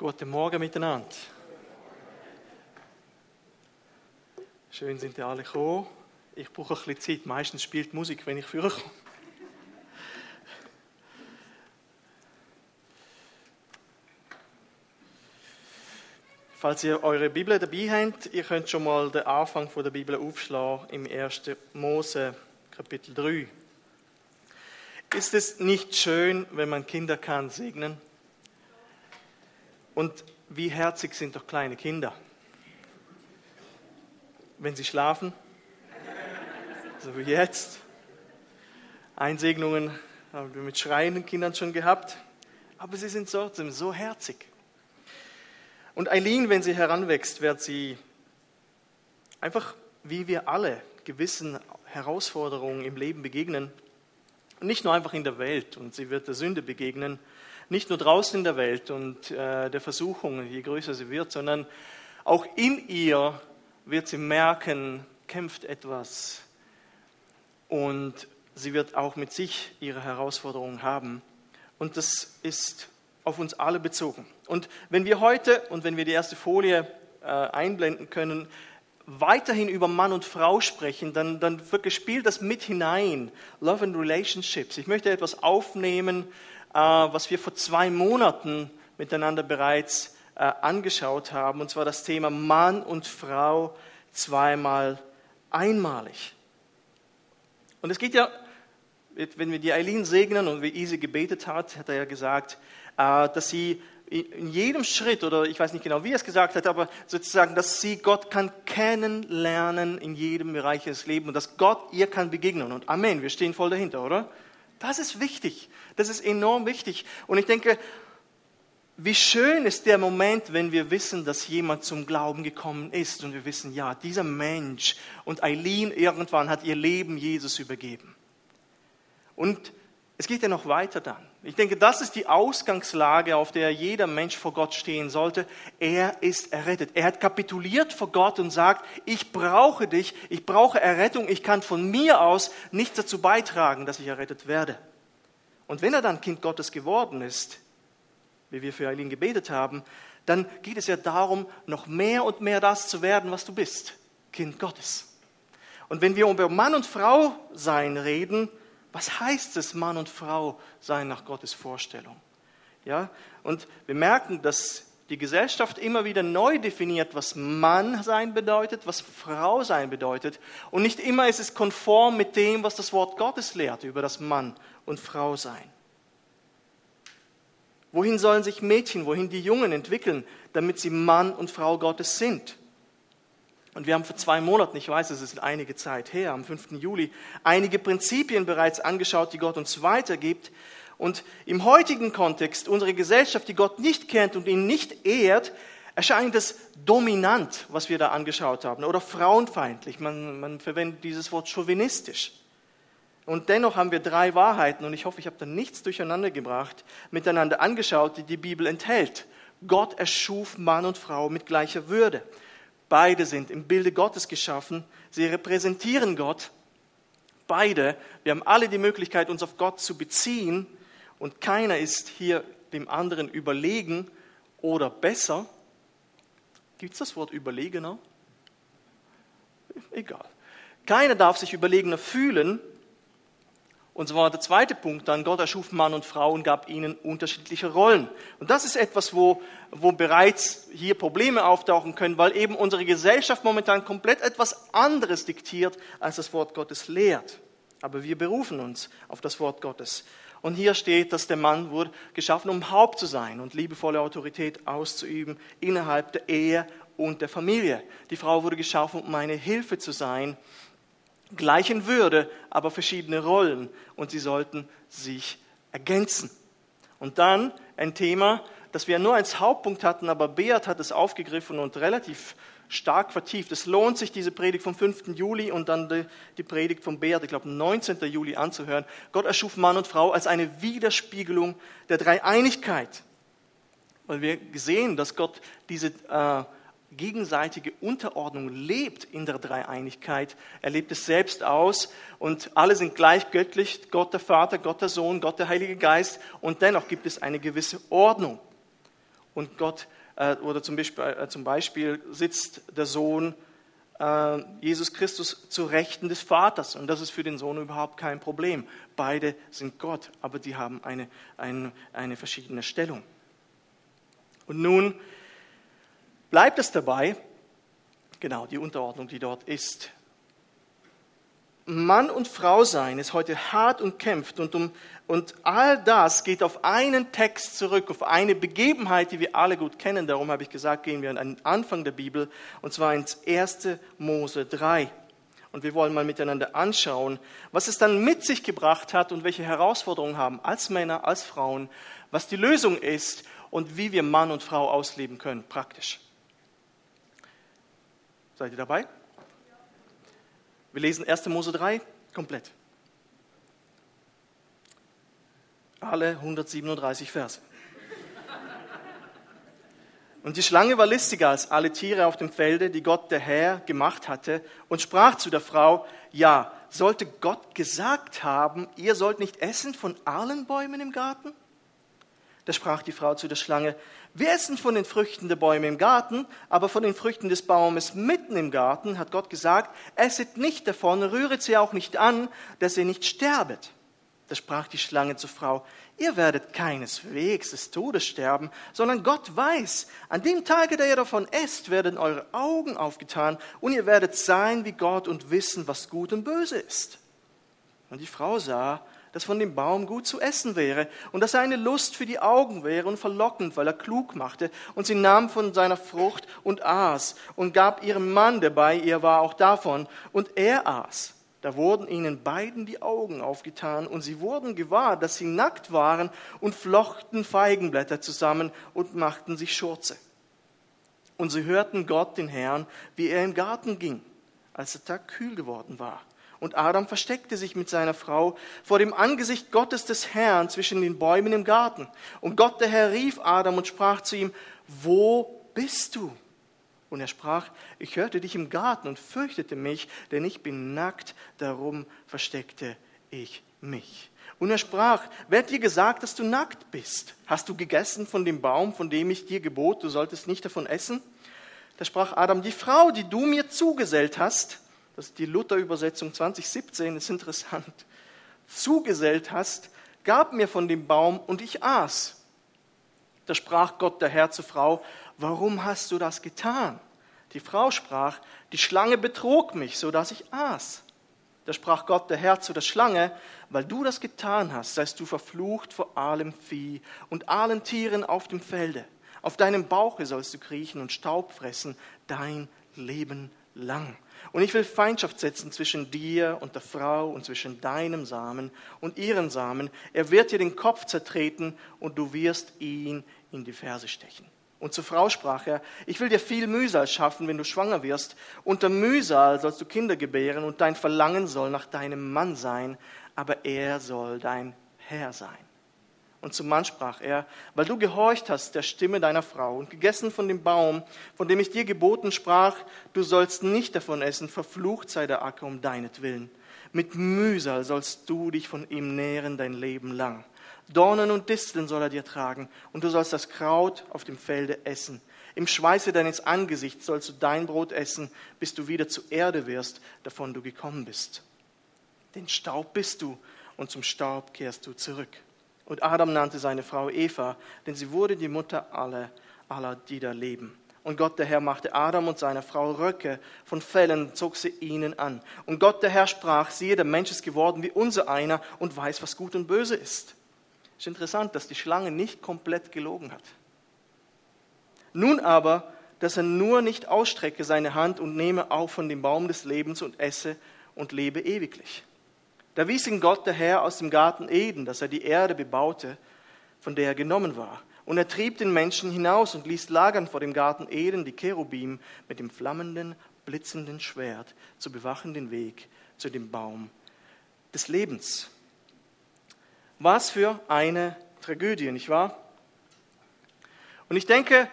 Guten Morgen miteinander. Schön sind ihr alle gekommen. Ich brauche ein bisschen Zeit. Meistens spielt Musik, wenn ich führe komme. Falls ihr eure Bibel dabei habt, ihr könnt schon mal den Anfang der Bibel aufschlagen im 1. Mose, Kapitel 3. Ist es nicht schön, wenn man Kinder kann segnen? Und wie herzig sind doch kleine Kinder? Wenn sie schlafen, so wie jetzt. Einsegnungen haben wir mit schreienden Kindern schon gehabt, aber sie sind trotzdem so herzig. Und Eileen, wenn sie heranwächst, wird sie einfach, wie wir alle, gewissen Herausforderungen im Leben begegnen nicht nur einfach in der Welt und sie wird der Sünde begegnen, nicht nur draußen in der Welt und äh, der Versuchung, je größer sie wird, sondern auch in ihr wird sie merken, kämpft etwas und sie wird auch mit sich ihre Herausforderungen haben. Und das ist auf uns alle bezogen. Und wenn wir heute und wenn wir die erste Folie äh, einblenden können, weiterhin über Mann und Frau sprechen, dann, dann wirklich spielt das mit hinein. Love and Relationships. Ich möchte etwas aufnehmen, was wir vor zwei Monaten miteinander bereits äh, angeschaut haben, und zwar das Thema Mann und Frau zweimal einmalig. Und es geht ja, wenn wir die Eileen segnen und wie Isi gebetet hat, hat er ja gesagt, äh, dass sie in jedem Schritt, oder ich weiß nicht genau, wie er es gesagt hat, aber sozusagen, dass sie Gott kann kennenlernen in jedem Bereich des Lebens und dass Gott ihr kann begegnen. Und Amen, wir stehen voll dahinter, oder? Das ist wichtig. Das ist enorm wichtig. Und ich denke, wie schön ist der Moment, wenn wir wissen, dass jemand zum Glauben gekommen ist und wir wissen, ja, dieser Mensch und Eileen irgendwann hat ihr Leben Jesus übergeben. Und es geht ja noch weiter dann. Ich denke, das ist die Ausgangslage, auf der jeder Mensch vor Gott stehen sollte. Er ist errettet. Er hat kapituliert vor Gott und sagt, ich brauche dich, ich brauche Errettung, ich kann von mir aus nichts dazu beitragen, dass ich errettet werde. Und wenn er dann Kind Gottes geworden ist, wie wir für Eileen gebetet haben, dann geht es ja darum, noch mehr und mehr das zu werden, was du bist, Kind Gottes. Und wenn wir über Mann und Frau sein reden, was heißt es, Mann und Frau sein nach Gottes Vorstellung? Ja, und wir merken, dass die Gesellschaft immer wieder neu definiert, was Mann sein bedeutet, was Frau sein bedeutet. Und nicht immer ist es konform mit dem, was das Wort Gottes lehrt über das Mann und Frau sein. Wohin sollen sich Mädchen, wohin die Jungen entwickeln, damit sie Mann und Frau Gottes sind? Und wir haben vor zwei Monaten, ich weiß, es ist einige Zeit her, am 5. Juli, einige Prinzipien bereits angeschaut, die Gott uns weitergibt. Und im heutigen Kontext, unsere Gesellschaft, die Gott nicht kennt und ihn nicht ehrt, erscheint es dominant, was wir da angeschaut haben, oder frauenfeindlich. Man, man verwendet dieses Wort chauvinistisch. Und dennoch haben wir drei Wahrheiten, und ich hoffe, ich habe da nichts durcheinander gebracht, miteinander angeschaut, die die Bibel enthält. Gott erschuf Mann und Frau mit gleicher Würde. Beide sind im Bilde Gottes geschaffen. Sie repräsentieren Gott. Beide. Wir haben alle die Möglichkeit, uns auf Gott zu beziehen. Und keiner ist hier dem anderen überlegen oder besser. Gibt es das Wort überlegener? Egal. Keiner darf sich überlegener fühlen, und so war der zweite Punkt dann, Gott erschuf Mann und Frau und gab ihnen unterschiedliche Rollen. Und das ist etwas, wo, wo bereits hier Probleme auftauchen können, weil eben unsere Gesellschaft momentan komplett etwas anderes diktiert, als das Wort Gottes lehrt. Aber wir berufen uns auf das Wort Gottes. Und hier steht, dass der Mann wurde geschaffen, um Haupt zu sein und liebevolle Autorität auszuüben innerhalb der Ehe und der Familie. Die Frau wurde geschaffen, um eine Hilfe zu sein gleichen Würde, aber verschiedene Rollen und sie sollten sich ergänzen. Und dann ein Thema, das wir nur als Hauptpunkt hatten, aber Beat hat es aufgegriffen und relativ stark vertieft. Es lohnt sich, diese Predigt vom 5. Juli und dann die, Predigt von Beat, ich glaube 19. Juli anzuhören. Gott erschuf Mann und Frau als eine Widerspiegelung der Dreieinigkeit. Weil wir sehen, dass Gott diese äh, gegenseitige Unterordnung lebt in der Dreieinigkeit. Er lebt es selbst aus und alle sind gleich göttlich, Gott der Vater, Gott der Sohn, Gott der Heilige Geist und dennoch gibt es eine gewisse Ordnung. und Gott, äh, oder zum Beispiel, äh, zum Beispiel sitzt der Sohn äh, Jesus Christus zu Rechten des Vaters. Und das ist für den Sohn überhaupt kein Problem. Beide sind Gott, aber die haben eine, eine, eine verschiedene Stellung. Und nun bleibt es dabei, genau die Unterordnung, die dort ist. Mann und Frau sein ist heute hart und kämpft und, um, und all das geht auf einen Text zurück, auf eine Begebenheit, die wir alle gut kennen. Darum habe ich gesagt, gehen wir an den Anfang der Bibel und zwar ins 1. Mose 3. Und wir wollen mal miteinander anschauen, was es dann mit sich gebracht hat und welche Herausforderungen haben als Männer, als Frauen, was die Lösung ist und wie wir Mann und Frau ausleben können, praktisch. Seid ihr dabei? Wir lesen 1. Mose 3 komplett. Alle 137 Verse. Und die Schlange war listiger als alle Tiere auf dem Felde, die Gott der Herr gemacht hatte, und sprach zu der Frau, ja, sollte Gott gesagt haben, ihr sollt nicht essen von allen Bäumen im Garten? Da sprach die Frau zu der Schlange, wir essen von den Früchten der Bäume im Garten, aber von den Früchten des Baumes mitten im Garten hat Gott gesagt, esset nicht davon, rühret sie auch nicht an, dass ihr nicht sterbet. Da sprach die Schlange zur Frau, ihr werdet keineswegs des Todes sterben, sondern Gott weiß, an dem Tage, da ihr davon esst, werden eure Augen aufgetan und ihr werdet sein wie Gott und wissen, was gut und böse ist. Und die Frau sah, dass von dem Baum gut zu essen wäre und dass er eine Lust für die Augen wäre und verlockend, weil er klug machte. Und sie nahm von seiner Frucht und aß und gab ihrem Mann, der bei ihr war, auch davon. Und er aß. Da wurden ihnen beiden die Augen aufgetan und sie wurden gewahr, dass sie nackt waren und flochten Feigenblätter zusammen und machten sich Schurze. Und sie hörten Gott, den Herrn, wie er im Garten ging, als der Tag kühl geworden war. Und Adam versteckte sich mit seiner Frau vor dem Angesicht Gottes des Herrn zwischen den Bäumen im Garten. Und Gott der Herr rief Adam und sprach zu ihm, wo bist du? Und er sprach, ich hörte dich im Garten und fürchtete mich, denn ich bin nackt, darum versteckte ich mich. Und er sprach, wer hat dir gesagt, dass du nackt bist? Hast du gegessen von dem Baum, von dem ich dir gebot, du solltest nicht davon essen? Da sprach Adam, die Frau, die du mir zugesellt hast, das ist die Luther-Übersetzung 2017, ist interessant, zugesellt hast, gab mir von dem Baum und ich aß. Da sprach Gott der Herr zur Frau, warum hast du das getan? Die Frau sprach, die Schlange betrog mich, so dass ich aß. Da sprach Gott der Herr zu der Schlange, weil du das getan hast, seist du verflucht vor allem Vieh und allen Tieren auf dem Felde. Auf deinem Bauche sollst du kriechen und Staub fressen, dein Leben lang. Und ich will Feindschaft setzen zwischen dir und der Frau und zwischen deinem Samen und ihren Samen. Er wird dir den Kopf zertreten und du wirst ihn in die Ferse stechen. Und zur Frau sprach er, ich will dir viel Mühsal schaffen, wenn du schwanger wirst. Unter Mühsal sollst du Kinder gebären und dein Verlangen soll nach deinem Mann sein, aber er soll dein Herr sein. Und zum Mann sprach er, weil du gehorcht hast der Stimme deiner Frau und gegessen von dem Baum, von dem ich dir geboten sprach, du sollst nicht davon essen, verflucht sei der Acker um deinetwillen. Mit Mühsal sollst du dich von ihm nähren dein Leben lang. Dornen und Disteln soll er dir tragen, und du sollst das Kraut auf dem Felde essen. Im Schweiße deines Angesichts sollst du dein Brot essen, bis du wieder zu Erde wirst, davon du gekommen bist. Den Staub bist du, und zum Staub kehrst du zurück. Und Adam nannte seine Frau Eva, denn sie wurde die Mutter aller, aller, die da leben. Und Gott der Herr machte Adam und seiner Frau Röcke von Fellen, zog sie ihnen an. Und Gott der Herr sprach, siehe, der Mensch ist geworden wie unser einer und weiß, was gut und böse ist. Es ist interessant, dass die Schlange nicht komplett gelogen hat. Nun aber, dass er nur nicht ausstrecke seine Hand und nehme auch von dem Baum des Lebens und esse und lebe ewiglich. Da wies ihn Gott der Herr aus dem Garten Eden, dass er die Erde bebaute, von der er genommen war. Und er trieb den Menschen hinaus und ließ lagern vor dem Garten Eden die Cherubim mit dem flammenden, blitzenden Schwert zu bewachen den Weg zu dem Baum des Lebens. Was für eine Tragödie, nicht wahr? Und ich denke,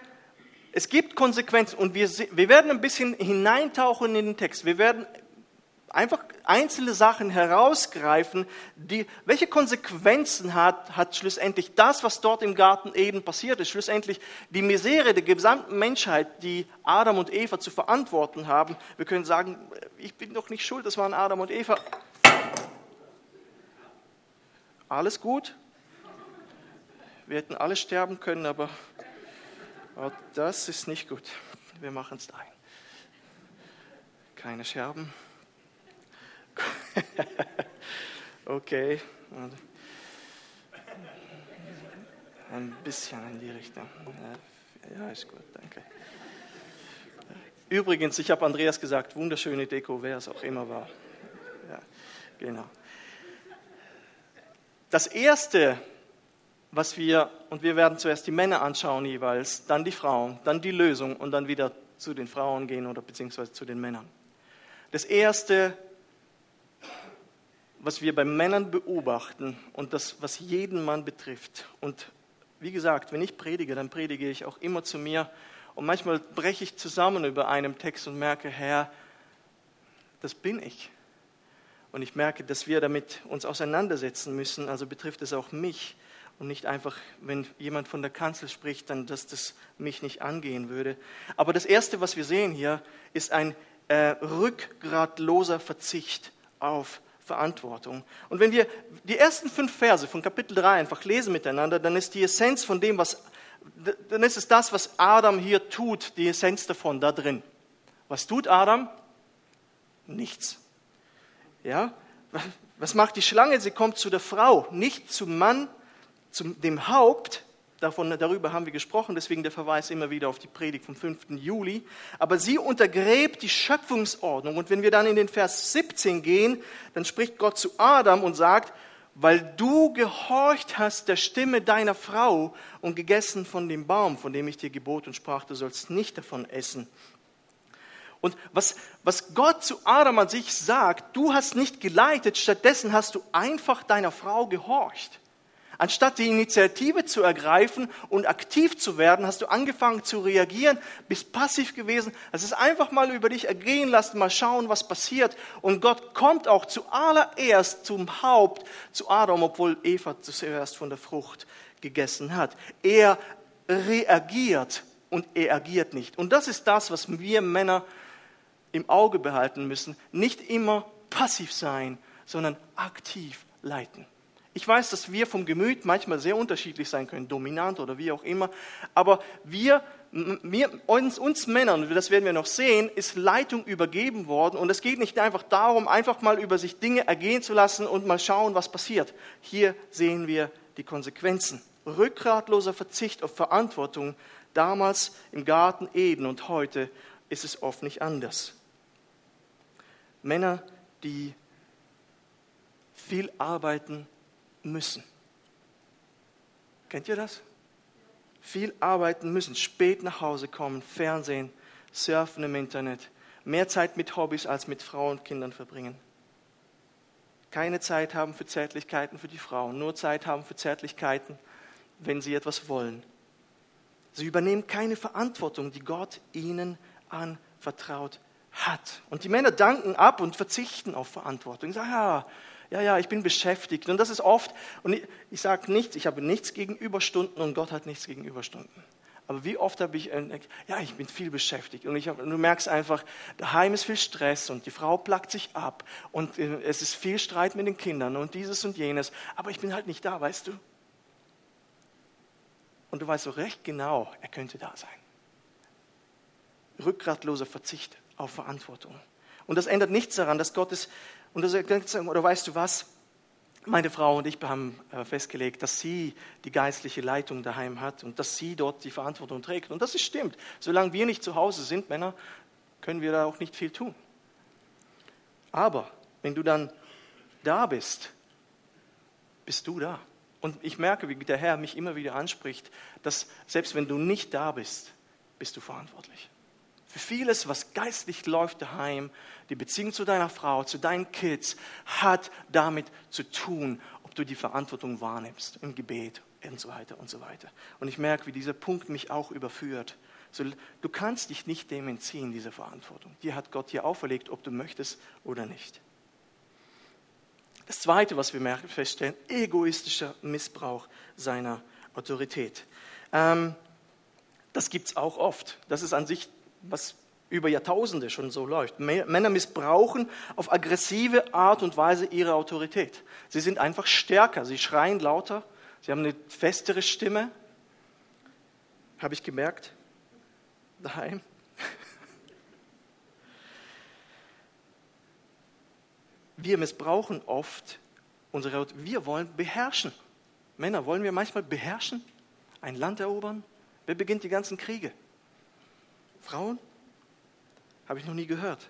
es gibt Konsequenzen und wir, wir werden ein bisschen hineintauchen in den Text. Wir werden einfach einzelne Sachen herausgreifen, die, welche Konsequenzen hat, hat schlussendlich das, was dort im Garten Eden passiert ist, schlussendlich die Misere der gesamten Menschheit, die Adam und Eva zu verantworten haben. Wir können sagen, ich bin doch nicht schuld, das waren Adam und Eva. Alles gut. Wir hätten alle sterben können, aber das ist nicht gut. Wir machen es ein. Keine Scherben. okay. Ein bisschen in die Richtung. Ja, ist gut, danke. Übrigens, ich habe Andreas gesagt, wunderschöne Deko, wer es auch immer war. Ja, genau. Das Erste, was wir, und wir werden zuerst die Männer anschauen jeweils, dann die Frauen, dann die Lösung und dann wieder zu den Frauen gehen oder beziehungsweise zu den Männern. Das Erste, was wir bei Männern beobachten und das, was jeden Mann betrifft. Und wie gesagt, wenn ich predige, dann predige ich auch immer zu mir. Und manchmal breche ich zusammen über einem Text und merke, Herr, das bin ich. Und ich merke, dass wir damit uns auseinandersetzen müssen. Also betrifft es auch mich. Und nicht einfach, wenn jemand von der Kanzel spricht, dann, dass das mich nicht angehen würde. Aber das Erste, was wir sehen hier, ist ein äh, rückgratloser Verzicht auf Verantwortung. Und wenn wir die ersten fünf Verse von Kapitel 3 einfach lesen miteinander, dann ist die Essenz von dem, was, dann ist es das, was Adam hier tut, die Essenz davon da drin. Was tut Adam? Nichts. Ja? Was macht die Schlange? Sie kommt zu der Frau, nicht zum Mann, zum dem Haupt, Davon, darüber haben wir gesprochen, deswegen der Verweis immer wieder auf die Predigt vom 5. Juli. Aber sie untergräbt die Schöpfungsordnung. Und wenn wir dann in den Vers 17 gehen, dann spricht Gott zu Adam und sagt, weil du gehorcht hast der Stimme deiner Frau und gegessen von dem Baum, von dem ich dir gebot und sprach, du sollst nicht davon essen. Und was, was Gott zu Adam an sich sagt, du hast nicht geleitet, stattdessen hast du einfach deiner Frau gehorcht. Anstatt die Initiative zu ergreifen und aktiv zu werden, hast du angefangen zu reagieren, bist passiv gewesen. Es ist einfach mal über dich ergehen lassen, mal schauen, was passiert. Und Gott kommt auch zuallererst zum Haupt, zu Adam, obwohl Eva zuerst von der Frucht gegessen hat. Er reagiert und er agiert nicht. Und das ist das, was wir Männer im Auge behalten müssen. Nicht immer passiv sein, sondern aktiv leiten. Ich weiß, dass wir vom Gemüt manchmal sehr unterschiedlich sein können, dominant oder wie auch immer, aber wir, wir uns, uns Männern, das werden wir noch sehen, ist Leitung übergeben worden und es geht nicht einfach darum, einfach mal über sich Dinge ergehen zu lassen und mal schauen, was passiert. Hier sehen wir die Konsequenzen. Rückgratloser Verzicht auf Verantwortung, damals im Garten Eden und heute ist es oft nicht anders. Männer, die viel arbeiten, müssen. Kennt ihr das? Viel arbeiten müssen, spät nach Hause kommen, Fernsehen, surfen im Internet, mehr Zeit mit Hobbys als mit Frauen und Kindern verbringen. Keine Zeit haben für Zärtlichkeiten für die Frauen, nur Zeit haben für Zärtlichkeiten, wenn sie etwas wollen. Sie übernehmen keine Verantwortung, die Gott ihnen anvertraut hat. Und die Männer danken ab und verzichten auf Verantwortung. Sagen, ja, ja, ja, ich bin beschäftigt. Und das ist oft, und ich, ich sage nichts, ich habe nichts gegen Überstunden und Gott hat nichts gegen Überstunden. Aber wie oft habe ich, äh, ja, ich bin viel beschäftigt und ich hab, du merkst einfach, daheim ist viel Stress und die Frau plagt sich ab und äh, es ist viel Streit mit den Kindern und dieses und jenes, aber ich bin halt nicht da, weißt du? Und du weißt so recht genau, er könnte da sein. Rückgratloser Verzicht auf Verantwortung. Und das ändert nichts daran, dass Gottes und das, oder weißt du was? Meine Frau und ich haben äh, festgelegt, dass sie die geistliche Leitung daheim hat und dass sie dort die Verantwortung trägt. Und das ist stimmt. Solange wir nicht zu Hause sind, Männer, können wir da auch nicht viel tun. Aber wenn du dann da bist, bist du da. Und ich merke, wie der Herr mich immer wieder anspricht, dass selbst wenn du nicht da bist, bist du verantwortlich. Für vieles, was geistlich läuft daheim, die Beziehung zu deiner Frau, zu deinen Kids, hat damit zu tun, ob du die Verantwortung wahrnimmst im Gebet und so weiter und so weiter. Und ich merke, wie dieser Punkt mich auch überführt. Du kannst dich nicht dem entziehen, dieser Verantwortung. Die hat Gott dir auferlegt, ob du möchtest oder nicht. Das Zweite, was wir feststellen, egoistischer Missbrauch seiner Autorität. Ähm, das gibt es auch oft. Das ist an sich, was über Jahrtausende schon so läuft. Männer missbrauchen auf aggressive Art und Weise ihre Autorität. Sie sind einfach stärker, sie schreien lauter, sie haben eine festere Stimme. Habe ich gemerkt, daheim. Wir missbrauchen oft unsere Autorität. Wir wollen beherrschen. Männer, wollen wir manchmal beherrschen? Ein Land erobern? Wer beginnt die ganzen Kriege? Frauen? Habe ich noch nie gehört.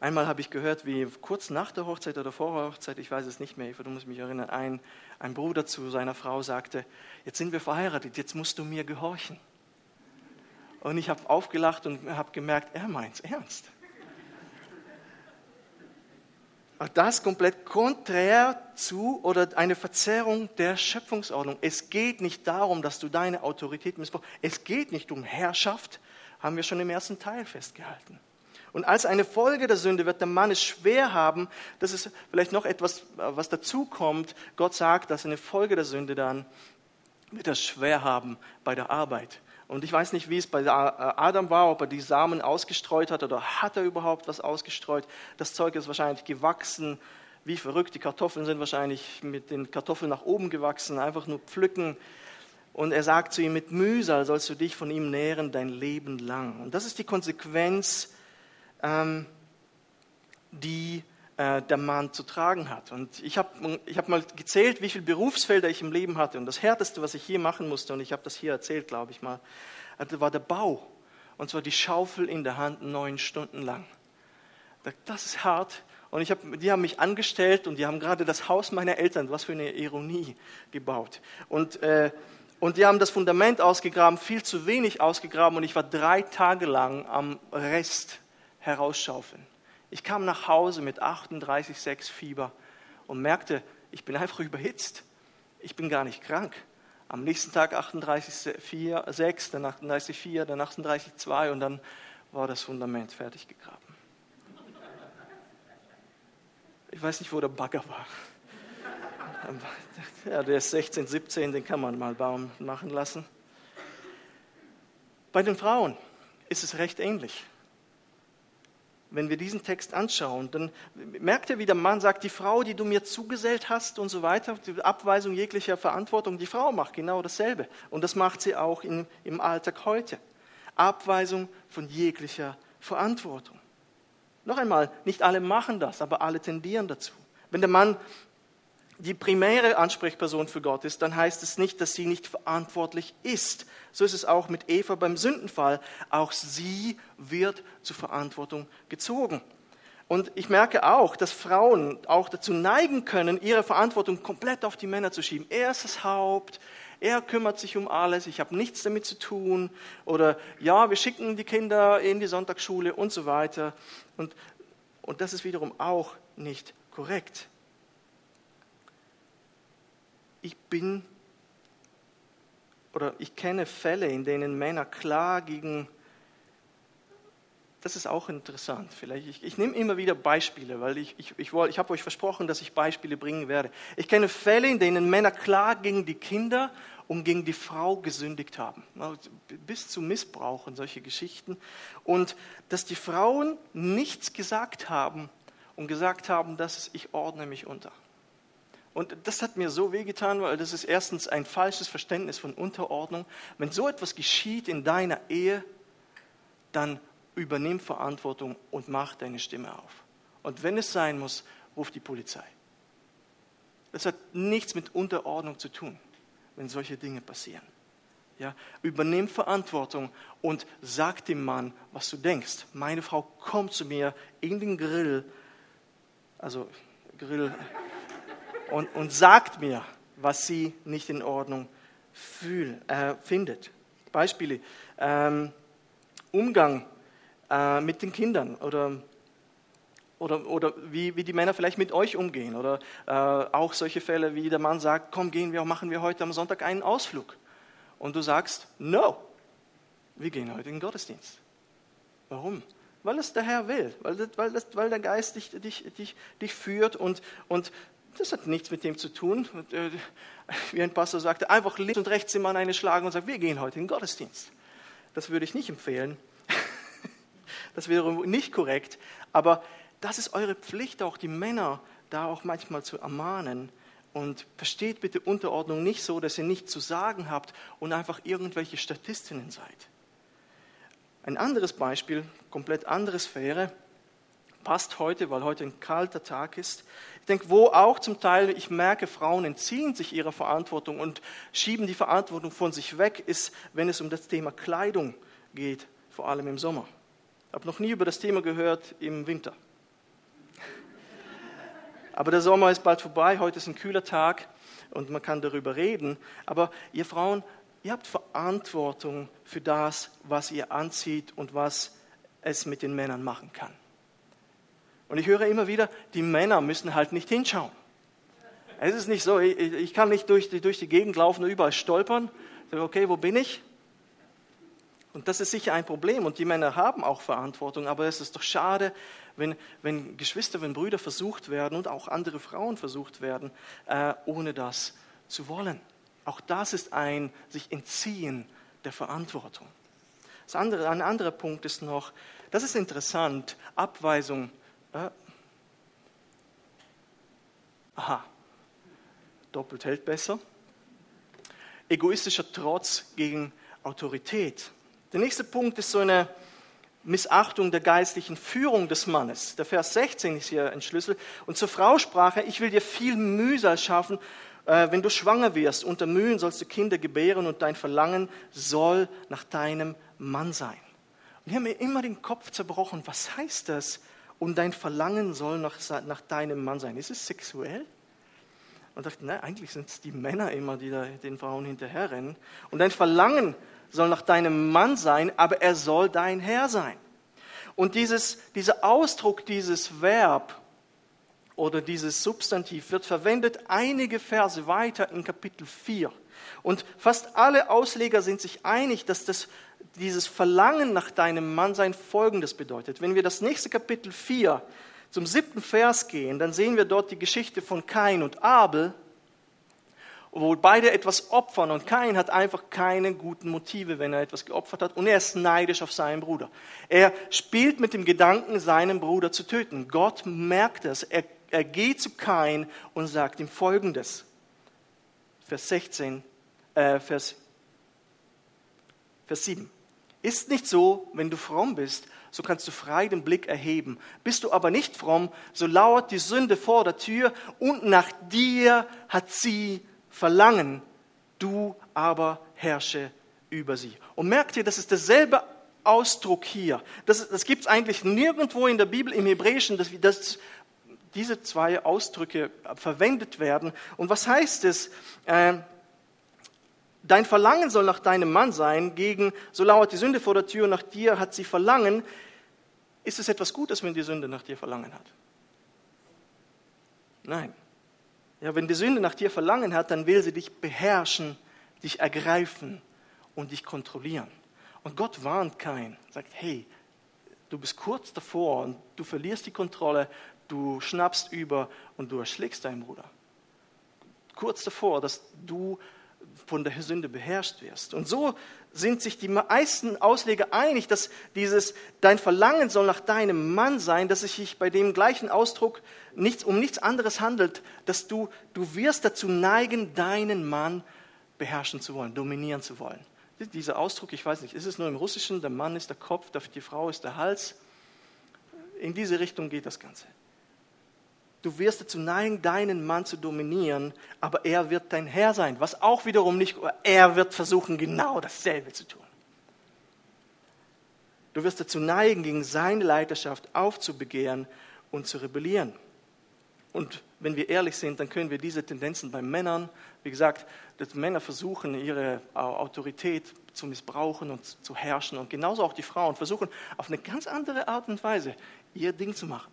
Einmal habe ich gehört, wie kurz nach der Hochzeit oder vor der Hochzeit, ich weiß es nicht mehr, du musst mich erinnern, ein, ein Bruder zu seiner Frau sagte, jetzt sind wir verheiratet, jetzt musst du mir gehorchen. Und ich habe aufgelacht und habe gemerkt, er meint es ernst. Das komplett konträr zu oder eine Verzerrung der Schöpfungsordnung. Es geht nicht darum, dass du deine Autorität missbrauchst. Es geht nicht um Herrschaft, haben wir schon im ersten Teil festgehalten. Und als eine Folge der Sünde wird der Mann es schwer haben, das ist vielleicht noch etwas, was dazu kommt. Gott sagt, dass eine Folge der Sünde dann wird er schwer haben bei der Arbeit. Und ich weiß nicht, wie es bei Adam war, ob er die Samen ausgestreut hat oder hat er überhaupt was ausgestreut. Das Zeug ist wahrscheinlich gewachsen, wie verrückt. Die Kartoffeln sind wahrscheinlich mit den Kartoffeln nach oben gewachsen, einfach nur pflücken. Und er sagt zu ihm, mit Mühsal sollst du dich von ihm nähren dein Leben lang. Und das ist die Konsequenz, ähm, die äh, der Mann zu tragen hat. Und ich habe ich hab mal gezählt, wie viele Berufsfelder ich im Leben hatte. Und das Härteste, was ich je machen musste, und ich habe das hier erzählt, glaube ich mal, äh, war der Bau. Und zwar die Schaufel in der Hand neun Stunden lang. Das ist hart. Und ich hab, die haben mich angestellt und die haben gerade das Haus meiner Eltern, was für eine Ironie, gebaut. Und äh, und die haben das Fundament ausgegraben, viel zu wenig ausgegraben und ich war drei Tage lang am Rest herausschaufeln. Ich kam nach Hause mit 38,6 Fieber und merkte, ich bin einfach überhitzt. Ich bin gar nicht krank. Am nächsten Tag 38,6, dann 38,4, dann 38,2 und dann war das Fundament fertig gegraben. Ich weiß nicht, wo der Bagger war. Ja, der ist 16, 17, den kann man mal Baum machen lassen. Bei den Frauen ist es recht ähnlich. Wenn wir diesen Text anschauen, dann merkt ihr, wie der Mann sagt, die Frau, die du mir zugesellt hast und so weiter, die Abweisung jeglicher Verantwortung, die Frau macht genau dasselbe. Und das macht sie auch in, im Alltag heute. Abweisung von jeglicher Verantwortung. Noch einmal, nicht alle machen das, aber alle tendieren dazu. Wenn der Mann die primäre Ansprechperson für Gott ist, dann heißt es nicht, dass sie nicht verantwortlich ist. So ist es auch mit Eva beim Sündenfall. Auch sie wird zur Verantwortung gezogen. Und ich merke auch, dass Frauen auch dazu neigen können, ihre Verantwortung komplett auf die Männer zu schieben. Er ist das Haupt, er kümmert sich um alles, ich habe nichts damit zu tun. Oder ja, wir schicken die Kinder in die Sonntagsschule und so weiter. Und, und das ist wiederum auch nicht korrekt ich bin oder ich kenne Fälle, in denen Männer klar gegen, das ist auch interessant, vielleicht, ich, ich nehme immer wieder Beispiele, weil ich, ich, ich, ich habe euch versprochen, dass ich Beispiele bringen werde. Ich kenne Fälle, in denen Männer klar gegen die Kinder und gegen die Frau gesündigt haben, bis zu Missbrauch und solche Geschichten. Und dass die Frauen nichts gesagt haben und gesagt haben, dass ich ordne mich unter. Und das hat mir so wehgetan, weil das ist erstens ein falsches Verständnis von Unterordnung. Wenn so etwas geschieht in deiner Ehe, dann übernimm Verantwortung und mach deine Stimme auf. Und wenn es sein muss, ruf die Polizei. Das hat nichts mit Unterordnung zu tun, wenn solche Dinge passieren. Ja, übernimm Verantwortung und sag dem Mann, was du denkst. Meine Frau kommt zu mir in den Grill, also Grill, und, und sagt mir, was sie nicht in Ordnung fühl, äh, findet. Beispiele. Ähm, Umgang äh, mit den Kindern oder, oder, oder wie, wie die Männer vielleicht mit euch umgehen. Oder äh, auch solche Fälle, wie der Mann sagt, komm, gehen wir, machen wir heute am Sonntag einen Ausflug. Und du sagst, no, wir gehen heute in den Gottesdienst. Warum? weil es der Herr will, weil, weil, weil der Geist dich, dich, dich, dich führt und, und das hat nichts mit dem zu tun. Äh, wie ein Pastor sagte, einfach links und rechts im Mann eine schlagen und sagen, wir gehen heute in den Gottesdienst. Das würde ich nicht empfehlen. Das wäre nicht korrekt. Aber das ist eure Pflicht, auch die Männer da auch manchmal zu ermahnen. Und versteht bitte Unterordnung nicht so, dass ihr nichts zu sagen habt und einfach irgendwelche Statistinnen seid. Ein anderes Beispiel, komplett andere Sphäre, passt heute, weil heute ein kalter Tag ist. Ich denke, wo auch zum Teil, ich merke, Frauen entziehen sich ihrer Verantwortung und schieben die Verantwortung von sich weg, ist, wenn es um das Thema Kleidung geht, vor allem im Sommer. Ich habe noch nie über das Thema gehört im Winter. Aber der Sommer ist bald vorbei, heute ist ein kühler Tag und man kann darüber reden. Aber ihr Frauen, ihr habt Verantwortung für das, was ihr anzieht und was es mit den Männern machen kann. Und ich höre immer wieder, die Männer müssen halt nicht hinschauen. Es ist nicht so, ich, ich kann nicht durch die, durch die Gegend laufen und überall stolpern. Okay, wo bin ich? Und das ist sicher ein Problem und die Männer haben auch Verantwortung, aber es ist doch schade, wenn, wenn Geschwister, wenn Brüder versucht werden und auch andere Frauen versucht werden, äh, ohne das zu wollen. Auch das ist ein sich entziehen der Verantwortung. Das andere, ein anderer Punkt ist noch, das ist interessant, Abweisung. Äh, aha, doppelt hält besser. Egoistischer Trotz gegen Autorität. Der nächste Punkt ist so eine Missachtung der geistlichen Führung des Mannes. Der Vers 16 ist hier ein Schlüssel. Und zur Frau sprach er, ich will dir viel Mühsal schaffen, äh, wenn du schwanger wirst. Unter Mühen sollst du Kinder gebären und dein Verlangen soll nach deinem Mann sein. Und ich habe mir immer den Kopf zerbrochen, was heißt das? Und dein Verlangen soll nach, nach deinem Mann sein. Ist es sexuell? Und dachte, nein, eigentlich sind es die Männer immer, die da den Frauen hinterherrennen. Und dein Verlangen soll nach deinem Mann sein, aber er soll dein Herr sein. Und dieses, dieser Ausdruck, dieses Verb oder dieses Substantiv wird verwendet einige Verse weiter in Kapitel 4. Und fast alle Ausleger sind sich einig, dass das, dieses Verlangen nach deinem Mann sein Folgendes bedeutet. Wenn wir das nächste Kapitel 4 zum siebten Vers gehen, dann sehen wir dort die Geschichte von Kain und Abel wo beide etwas opfern und Kain hat einfach keine guten Motive, wenn er etwas geopfert hat und er ist neidisch auf seinen Bruder. Er spielt mit dem Gedanken, seinen Bruder zu töten. Gott merkt es. Er, er geht zu Kain und sagt ihm Folgendes. Vers 16, äh, Vers, Vers 7. Ist nicht so, wenn du fromm bist, so kannst du frei den Blick erheben. Bist du aber nicht fromm, so lauert die Sünde vor der Tür und nach dir hat sie Verlangen, du aber herrsche über sie. Und merkt ihr, das ist derselbe Ausdruck hier. Das, das gibt es eigentlich nirgendwo in der Bibel im Hebräischen, dass, dass diese zwei Ausdrücke verwendet werden. Und was heißt es? Äh, dein Verlangen soll nach deinem Mann sein, gegen so lauert die Sünde vor der Tür, nach dir hat sie Verlangen. Ist es etwas Gutes, wenn die Sünde nach dir Verlangen hat? Nein. Ja, wenn die Sünde nach dir Verlangen hat, dann will sie dich beherrschen, dich ergreifen und dich kontrollieren. Und Gott warnt kein, sagt, hey, du bist kurz davor und du verlierst die Kontrolle, du schnappst über und du erschlägst deinen Bruder. Kurz davor, dass du von der Sünde beherrscht wirst. Und so sind sich die meisten Ausleger einig, dass dieses dein Verlangen soll nach deinem Mann sein, dass es sich bei dem gleichen Ausdruck nichts, um nichts anderes handelt, dass du, du wirst dazu neigen, deinen Mann beherrschen zu wollen, dominieren zu wollen. Dieser Ausdruck, ich weiß nicht, ist es nur im Russischen, der Mann ist der Kopf, die Frau ist der Hals? In diese Richtung geht das Ganze. Du wirst dazu neigen, deinen Mann zu dominieren, aber er wird dein Herr sein, was auch wiederum nicht, er wird versuchen, genau dasselbe zu tun. Du wirst dazu neigen, gegen seine Leiterschaft aufzubegehren und zu rebellieren. Und wenn wir ehrlich sind, dann können wir diese Tendenzen bei Männern, wie gesagt, dass Männer versuchen, ihre Autorität zu missbrauchen und zu herrschen und genauso auch die Frauen versuchen, auf eine ganz andere Art und Weise ihr Ding zu machen.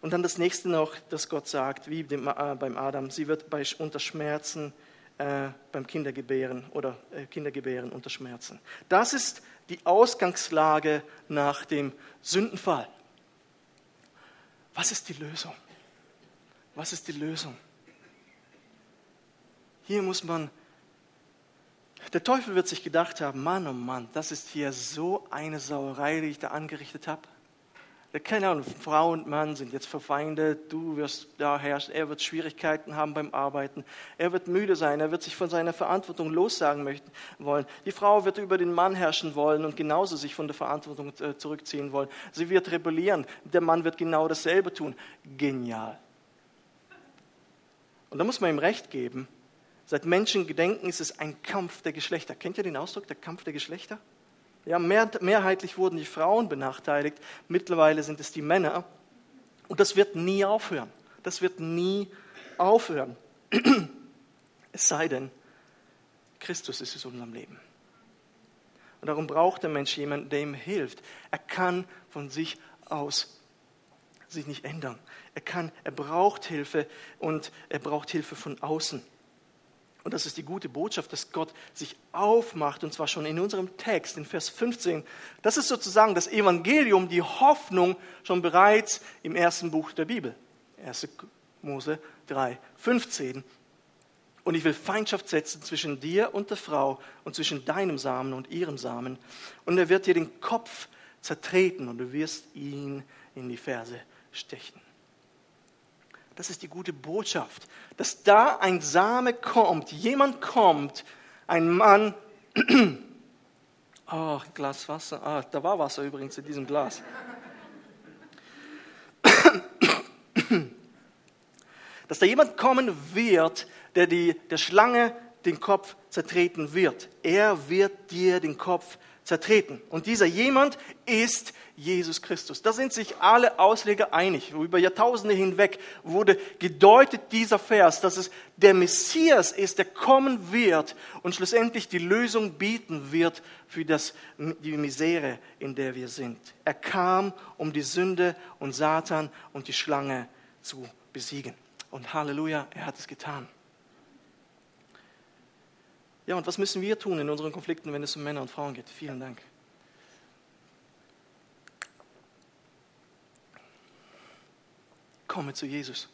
Und dann das nächste noch, dass Gott sagt, wie dem, äh, beim Adam, sie wird bei, unter Schmerzen äh, beim Kindergebären oder äh, Kindergebären unter Schmerzen. Das ist die Ausgangslage nach dem Sündenfall. Was ist die Lösung? Was ist die Lösung? Hier muss man, der Teufel wird sich gedacht haben, Mann, oh Mann, das ist hier so eine Sauerei, die ich da angerichtet habe. Keine Ahnung, Frau und Mann sind jetzt verfeindet, du wirst da herrschen, er wird Schwierigkeiten haben beim Arbeiten, er wird müde sein, er wird sich von seiner Verantwortung lossagen möchten, wollen. Die Frau wird über den Mann herrschen wollen und genauso sich von der Verantwortung äh, zurückziehen wollen. Sie wird rebellieren, der Mann wird genau dasselbe tun. Genial. Und da muss man ihm recht geben, seit Menschengedenken ist es ein Kampf der Geschlechter. Kennt ihr den Ausdruck, der Kampf der Geschlechter? Ja, mehr, mehrheitlich wurden die Frauen benachteiligt, mittlerweile sind es die Männer. Und das wird nie aufhören. Das wird nie aufhören. Es sei denn, Christus ist in unserem Leben. Und darum braucht der Mensch jemanden, der ihm hilft. Er kann von sich aus sich nicht ändern. Er kann, er braucht Hilfe und er braucht Hilfe von außen. Und das ist die gute Botschaft, dass Gott sich aufmacht, und zwar schon in unserem Text, in Vers 15. Das ist sozusagen das Evangelium, die Hoffnung schon bereits im ersten Buch der Bibel. 1. Mose 3, 15. Und ich will Feindschaft setzen zwischen dir und der Frau und zwischen deinem Samen und ihrem Samen. Und er wird dir den Kopf zertreten und du wirst ihn in die Ferse stechen. Das ist die gute Botschaft, dass da ein Same kommt, jemand kommt, ein Mann. Oh, Glas Wasser. Ah, da war Wasser übrigens in diesem Glas. Dass da jemand kommen wird, der die, der Schlange den Kopf zertreten wird. Er wird dir den Kopf zertreten. Und dieser jemand ist Jesus Christus. Da sind sich alle Ausleger einig. Über Jahrtausende hinweg wurde gedeutet dieser Vers, dass es der Messias ist, der kommen wird und schlussendlich die Lösung bieten wird für das, die Misere, in der wir sind. Er kam, um die Sünde und Satan und die Schlange zu besiegen. Und Halleluja, er hat es getan. Ja, und was müssen wir tun in unseren Konflikten, wenn es um Männer und Frauen geht? Vielen Dank. Komme zu Jesus.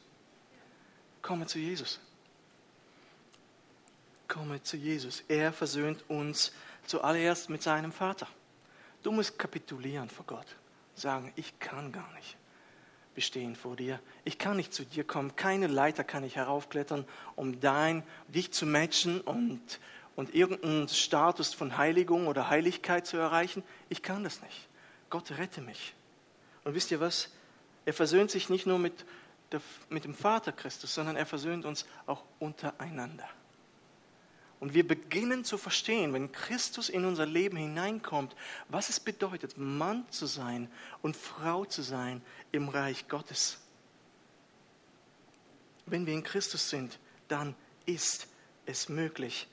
Komme zu Jesus. Komme zu Jesus. Er versöhnt uns zuallererst mit seinem Vater. Du musst kapitulieren vor Gott. Sagen, ich kann gar nicht bestehen vor dir. Ich kann nicht zu dir kommen. Keine Leiter kann ich heraufklettern, um dein, dich zu matchen und, und irgendeinen Status von Heiligung oder Heiligkeit zu erreichen. Ich kann das nicht. Gott rette mich. Und wisst ihr was? Er versöhnt sich nicht nur mit, der, mit dem Vater Christus, sondern er versöhnt uns auch untereinander. Und wir beginnen zu verstehen, wenn Christus in unser Leben hineinkommt, was es bedeutet, Mann zu sein und Frau zu sein im Reich Gottes. Wenn wir in Christus sind, dann ist es möglich,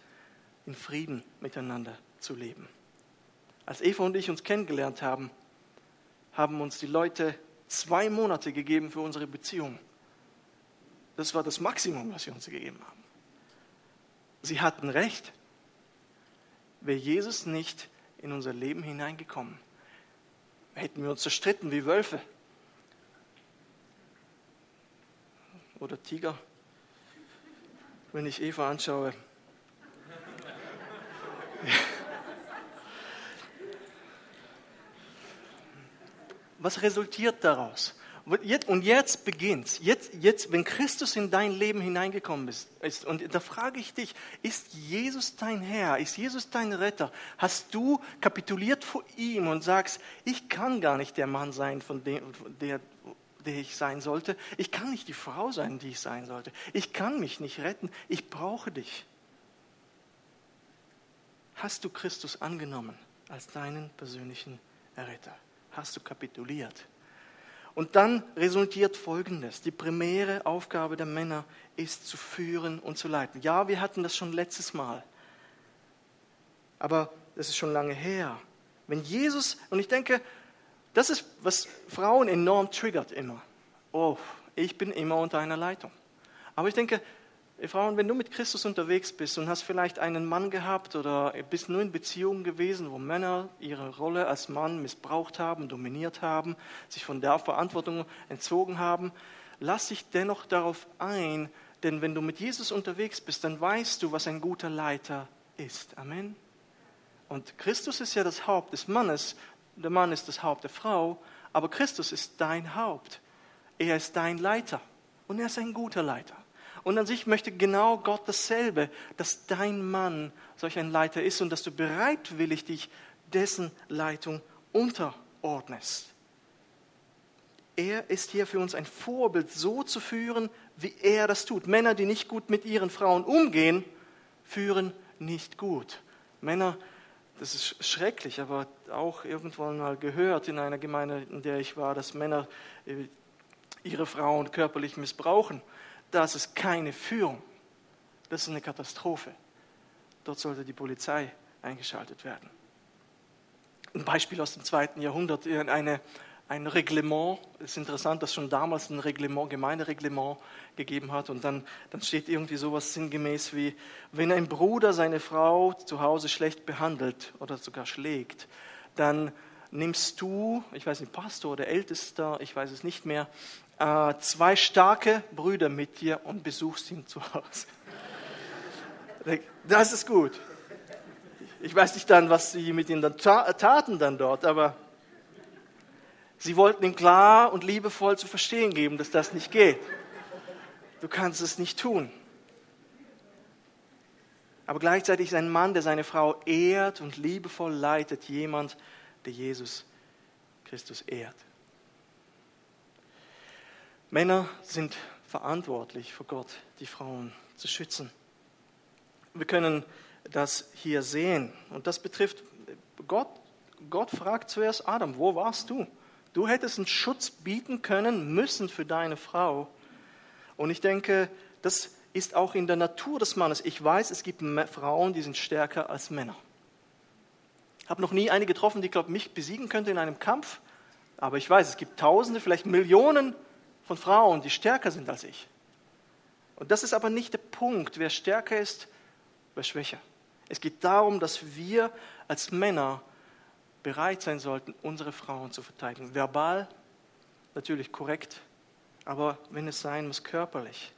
in Frieden miteinander zu leben. Als Eva und ich uns kennengelernt haben, haben uns die Leute zwei Monate gegeben für unsere Beziehung. Das war das Maximum, was sie uns gegeben haben. Sie hatten recht. Wäre Jesus nicht in unser Leben hineingekommen, hätten wir uns zerstritten wie Wölfe oder Tiger. Wenn ich Eva anschaue, was resultiert daraus? Und jetzt beginnt jetzt, jetzt, wenn Christus in dein Leben hineingekommen ist, und da frage ich dich, ist Jesus dein Herr, ist Jesus dein Retter? Hast du kapituliert vor ihm und sagst, ich kann gar nicht der Mann sein, von dem, der, der ich sein sollte. Ich kann nicht die Frau sein, die ich sein sollte. Ich kann mich nicht retten. Ich brauche dich. Hast du Christus angenommen als deinen persönlichen Erretter? hast du kapituliert. Und dann resultiert Folgendes. Die primäre Aufgabe der Männer ist zu führen und zu leiten. Ja, wir hatten das schon letztes Mal. Aber das ist schon lange her. Wenn Jesus, und ich denke, das ist, was Frauen enorm triggert immer. Oh, ich bin immer unter einer Leitung. Aber ich denke, Frauen, wenn du mit Christus unterwegs bist und hast vielleicht einen Mann gehabt oder bist nur in Beziehungen gewesen, wo Männer ihre Rolle als Mann missbraucht haben, dominiert haben, sich von der Verantwortung entzogen haben, lass dich dennoch darauf ein, denn wenn du mit Jesus unterwegs bist, dann weißt du, was ein guter Leiter ist. Amen. Und Christus ist ja das Haupt des Mannes, der Mann ist das Haupt der Frau, aber Christus ist dein Haupt. Er ist dein Leiter und er ist ein guter Leiter. Und an sich möchte genau Gott dasselbe, dass dein Mann solch ein Leiter ist und dass du bereitwillig dich dessen Leitung unterordnest. Er ist hier für uns ein Vorbild, so zu führen, wie er das tut. Männer, die nicht gut mit ihren Frauen umgehen, führen nicht gut. Männer, das ist schrecklich, aber auch irgendwann mal gehört in einer Gemeinde, in der ich war, dass Männer äh, ihre Frauen körperlich missbrauchen das ist keine Führung. Das ist eine Katastrophe. Dort sollte die Polizei eingeschaltet werden. Ein Beispiel aus dem zweiten Jahrhundert, eine, ein Reglement. Es ist interessant, dass schon damals ein Reglement, Gemeindereglement gegeben hat. Und dann, dann steht irgendwie sowas sinngemäß wie, wenn ein Bruder seine Frau zu Hause schlecht behandelt oder sogar schlägt, dann nimmst du, ich weiß nicht, Pastor oder Ältester, ich weiß es nicht mehr, äh, zwei starke Brüder mit dir und besuchst ihn zu Hause. Das ist gut. Ich weiß nicht dann, was sie mit ihm dann taten dann dort, aber sie wollten ihm klar und liebevoll zu verstehen geben, dass das nicht geht. Du kannst es nicht tun. Aber gleichzeitig ist ein Mann, der seine Frau ehrt und liebevoll leitet, jemand, der Jesus Christus ehrt. Männer sind verantwortlich vor Gott, die Frauen zu schützen. Wir können das hier sehen. Und das betrifft Gott. Gott fragt zuerst Adam, wo warst du? Du hättest einen Schutz bieten können, müssen für deine Frau. Und ich denke, das ist auch in der Natur des Mannes. Ich weiß, es gibt Frauen, die sind stärker als Männer. Ich habe noch nie eine getroffen, die, glaube mich besiegen könnte in einem Kampf. Aber ich weiß, es gibt Tausende, vielleicht Millionen von Frauen, die stärker sind als ich. Und das ist aber nicht der Punkt, wer stärker ist, wer schwächer. Es geht darum, dass wir als Männer bereit sein sollten, unsere Frauen zu verteidigen. Verbal, natürlich korrekt, aber wenn es sein muss, körperlich.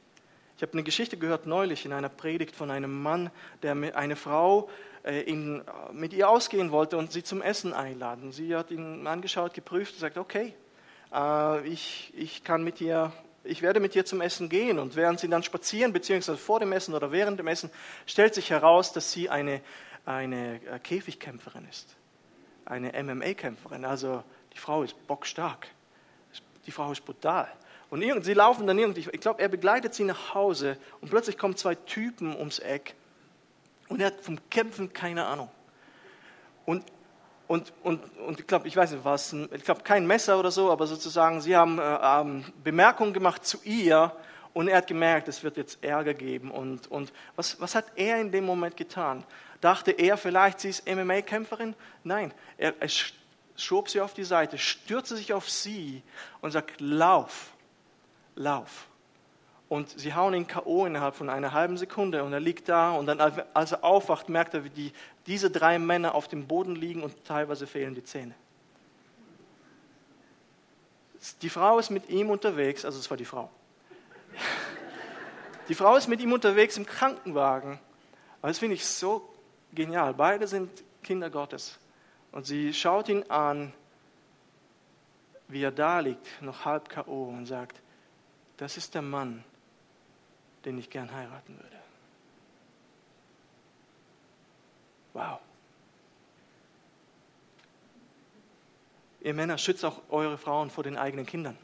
Ich habe eine Geschichte gehört neulich in einer Predigt von einem Mann, der eine Frau äh, in, mit ihr ausgehen wollte und sie zum Essen einladen. Sie hat ihn angeschaut, geprüft und sagt, okay, äh, ich, ich kann mit dir, ich werde mit dir zum Essen gehen. Und während sie dann spazieren, beziehungsweise vor dem Essen oder während dem Essen, stellt sich heraus, dass sie eine, eine äh, Käfigkämpferin ist. Eine MMA-Kämpferin. Also die Frau ist bockstark. Die Frau ist brutal. Und sie laufen dann irgendwie, ich glaube, er begleitet sie nach Hause und plötzlich kommen zwei Typen ums Eck und er hat vom Kämpfen keine Ahnung. Und und, und, und ich glaube, ich weiß nicht was, ich glaube kein Messer oder so, aber sozusagen, sie haben äh, ähm, Bemerkungen gemacht zu ihr und er hat gemerkt, es wird jetzt Ärger geben. Und, und was, was hat er in dem Moment getan? Dachte er vielleicht, sie ist MMA-Kämpferin? Nein, er, er schob sie auf die Seite, stürzte sich auf sie und sagt, lauf, lauf. Und sie hauen ihn K.O. innerhalb von einer halben Sekunde und er liegt da und dann, als er aufwacht, merkt er, wie die, diese drei Männer auf dem Boden liegen und teilweise fehlen die Zähne. Die Frau ist mit ihm unterwegs, also es war die Frau. Die Frau ist mit ihm unterwegs im Krankenwagen. Aber das finde ich so genial. Beide sind Kinder Gottes. Und sie schaut ihn an, wie er da liegt, noch halb K.O. und sagt, das ist der Mann, den ich gern heiraten würde. Wow. Ihr Männer, schützt auch eure Frauen vor den eigenen Kindern.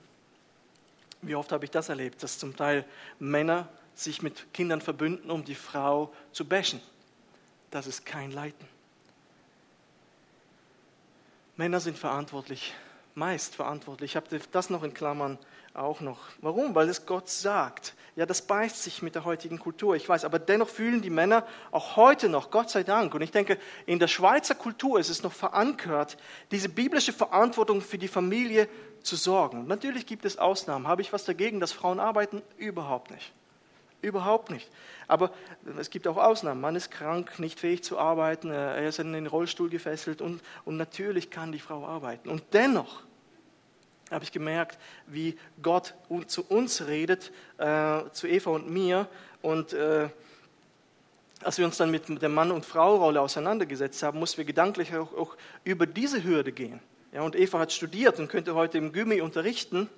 Wie oft habe ich das erlebt, dass zum Teil Männer sich mit Kindern verbünden, um die Frau zu bashen. Das ist kein Leiten. Männer sind verantwortlich, meist verantwortlich. Ich habe das noch in Klammern auch noch. Warum? Weil es Gott sagt. Ja, das beißt sich mit der heutigen Kultur, ich weiß, aber dennoch fühlen die Männer auch heute noch, Gott sei Dank, und ich denke, in der Schweizer Kultur ist es noch verankert, diese biblische Verantwortung für die Familie zu sorgen. Natürlich gibt es Ausnahmen. Habe ich was dagegen, dass Frauen arbeiten? Überhaupt nicht. Überhaupt nicht. Aber es gibt auch Ausnahmen. Man ist krank, nicht fähig zu arbeiten, er ist in den Rollstuhl gefesselt und, und natürlich kann die Frau arbeiten. Und dennoch habe ich gemerkt, wie Gott zu uns redet, äh, zu Eva und mir. Und äh, als wir uns dann mit der Mann- und Frau-Rolle auseinandergesetzt haben, mussten wir gedanklich auch, auch über diese Hürde gehen. Ja, und Eva hat studiert und könnte heute im Gymi unterrichten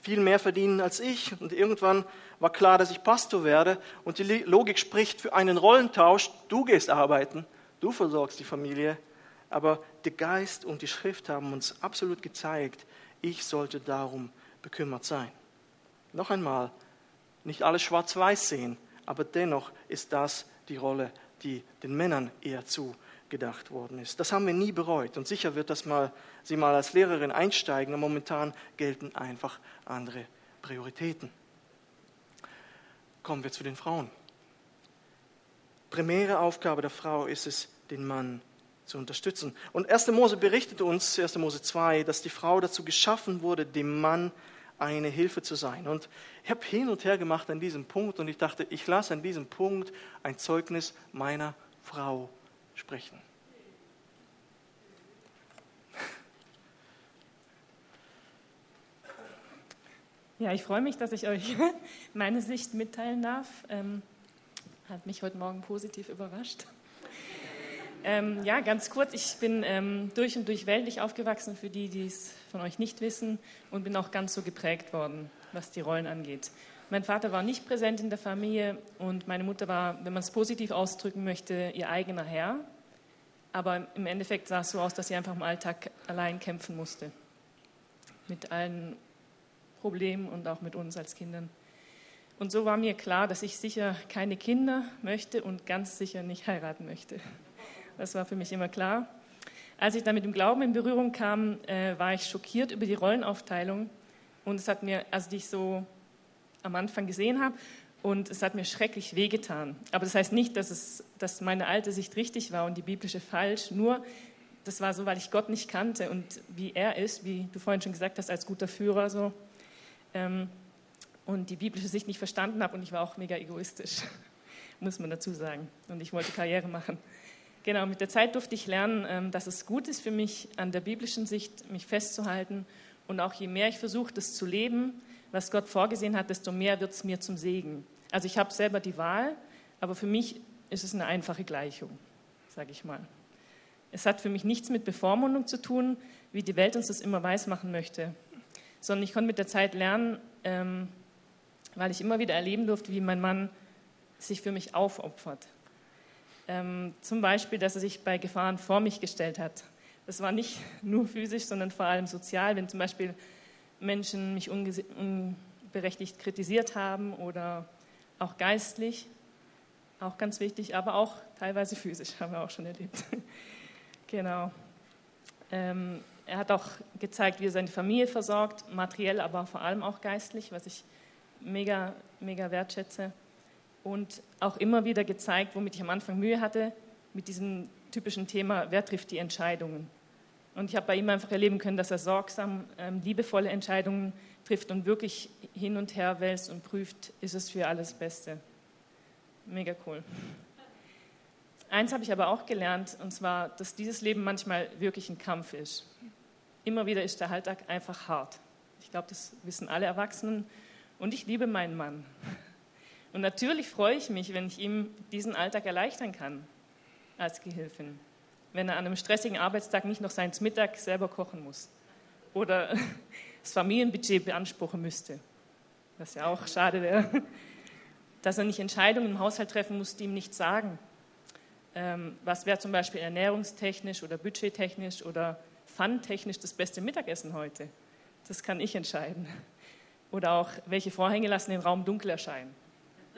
viel mehr verdienen als ich. Und irgendwann war klar, dass ich Pastor werde. Und die Logik spricht für einen Rollentausch. Du gehst arbeiten, du versorgst die Familie. Aber der Geist und die Schrift haben uns absolut gezeigt, ich sollte darum bekümmert sein. Noch einmal, nicht alles schwarz-weiß sehen, aber dennoch ist das die Rolle, die den Männern eher zu gedacht worden ist. Das haben wir nie bereut und sicher wird das mal, Sie mal als Lehrerin einsteigen, aber momentan gelten einfach andere Prioritäten. Kommen wir zu den Frauen. Primäre Aufgabe der Frau ist es, den Mann zu unterstützen. Und 1. Mose berichtet uns, 1. Mose 2, dass die Frau dazu geschaffen wurde, dem Mann eine Hilfe zu sein. Und ich habe hin und her gemacht an diesem Punkt und ich dachte, ich lasse an diesem Punkt ein Zeugnis meiner Frau sprechen. Ja, ich freue mich, dass ich euch meine Sicht mitteilen darf. Ähm, hat mich heute Morgen positiv überrascht. Ähm, ja, ganz kurz, ich bin ähm, durch und durch weltlich aufgewachsen, für die, die es von euch nicht wissen, und bin auch ganz so geprägt worden, was die Rollen angeht. Mein Vater war nicht präsent in der Familie und meine Mutter war, wenn man es positiv ausdrücken möchte, ihr eigener Herr. Aber im Endeffekt sah es so aus, dass sie einfach im Alltag allein kämpfen musste. Mit allen Problemen und auch mit uns als Kindern. Und so war mir klar, dass ich sicher keine Kinder möchte und ganz sicher nicht heiraten möchte. Das war für mich immer klar. Als ich dann mit dem Glauben in Berührung kam, äh, war ich schockiert über die Rollenaufteilung und es hat mir, also die ich so am Anfang gesehen habe. Und es hat mir schrecklich wehgetan. Aber das heißt nicht, dass, es, dass meine alte Sicht richtig war und die biblische falsch. Nur, das war so, weil ich Gott nicht kannte und wie er ist, wie du vorhin schon gesagt hast, als guter Führer so. Ähm, und die biblische Sicht nicht verstanden habe und ich war auch mega egoistisch, muss man dazu sagen. Und ich wollte Karriere machen. Genau, mit der Zeit durfte ich lernen, ähm, dass es gut ist für mich, an der biblischen Sicht mich festzuhalten. Und auch je mehr ich versuche, das zu leben, was Gott vorgesehen hat, desto mehr wird es mir zum Segen. Also ich habe selber die Wahl, aber für mich ist es eine einfache Gleichung, sage ich mal. Es hat für mich nichts mit Bevormundung zu tun, wie die Welt uns das immer weismachen möchte, sondern ich konnte mit der Zeit lernen, ähm, weil ich immer wieder erleben durfte, wie mein Mann sich für mich aufopfert. Ähm, zum Beispiel, dass er sich bei Gefahren vor mich gestellt hat. Das war nicht nur physisch, sondern vor allem sozial. Wenn zum Beispiel Menschen mich unberechtigt kritisiert haben oder auch geistlich, auch ganz wichtig, aber auch teilweise physisch, haben wir auch schon erlebt. genau. Ähm, er hat auch gezeigt, wie er seine Familie versorgt, materiell, aber vor allem auch geistlich, was ich mega, mega wertschätze. Und auch immer wieder gezeigt, womit ich am Anfang Mühe hatte, mit diesem typischen Thema, wer trifft die Entscheidungen. Und ich habe bei ihm einfach erleben können, dass er sorgsam, ähm, liebevolle Entscheidungen trifft und wirklich hin und her wälzt und prüft, ist es für alles Beste. Mega cool. Eins habe ich aber auch gelernt, und zwar, dass dieses Leben manchmal wirklich ein Kampf ist. Immer wieder ist der Alltag einfach hart. Ich glaube, das wissen alle Erwachsenen. Und ich liebe meinen Mann. Und natürlich freue ich mich, wenn ich ihm diesen Alltag erleichtern kann als Gehilfin wenn er an einem stressigen Arbeitstag nicht noch seins Mittag selber kochen muss oder das Familienbudget beanspruchen müsste, was ja auch schade wäre, dass er nicht Entscheidungen im Haushalt treffen muss, die ihm nichts sagen. Ähm, was wäre zum Beispiel ernährungstechnisch oder budgettechnisch oder fun-technisch das beste Mittagessen heute? Das kann ich entscheiden. Oder auch, welche Vorhänge lassen den Raum dunkel erscheinen?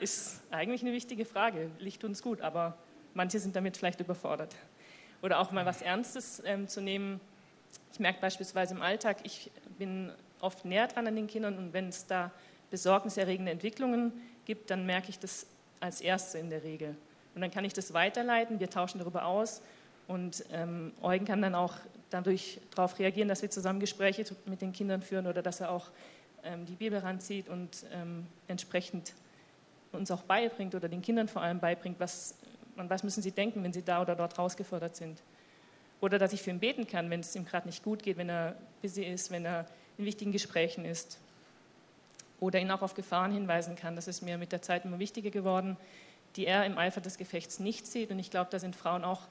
Ist eigentlich eine wichtige Frage. Licht uns gut, aber manche sind damit vielleicht überfordert oder auch mal was Ernstes ähm, zu nehmen. Ich merke beispielsweise im Alltag, ich bin oft näher dran an den Kindern und wenn es da besorgniserregende Entwicklungen gibt, dann merke ich das als Erste in der Regel. Und dann kann ich das weiterleiten, wir tauschen darüber aus und ähm, Eugen kann dann auch dadurch darauf reagieren, dass wir zusammen Gespräche mit den Kindern führen oder dass er auch ähm, die Bibel ranzieht und ähm, entsprechend uns auch beibringt oder den Kindern vor allem beibringt, was, an was müssen sie denken, wenn sie da oder dort rausgefordert sind. Oder dass ich für ihn beten kann, wenn es ihm gerade nicht gut geht, wenn er busy ist, wenn er in wichtigen Gesprächen ist. Oder ihn auch auf Gefahren hinweisen kann. Das ist mir mit der Zeit immer wichtiger geworden, die er im Eifer des Gefechts nicht sieht. Und ich glaube, da sind Frauen auch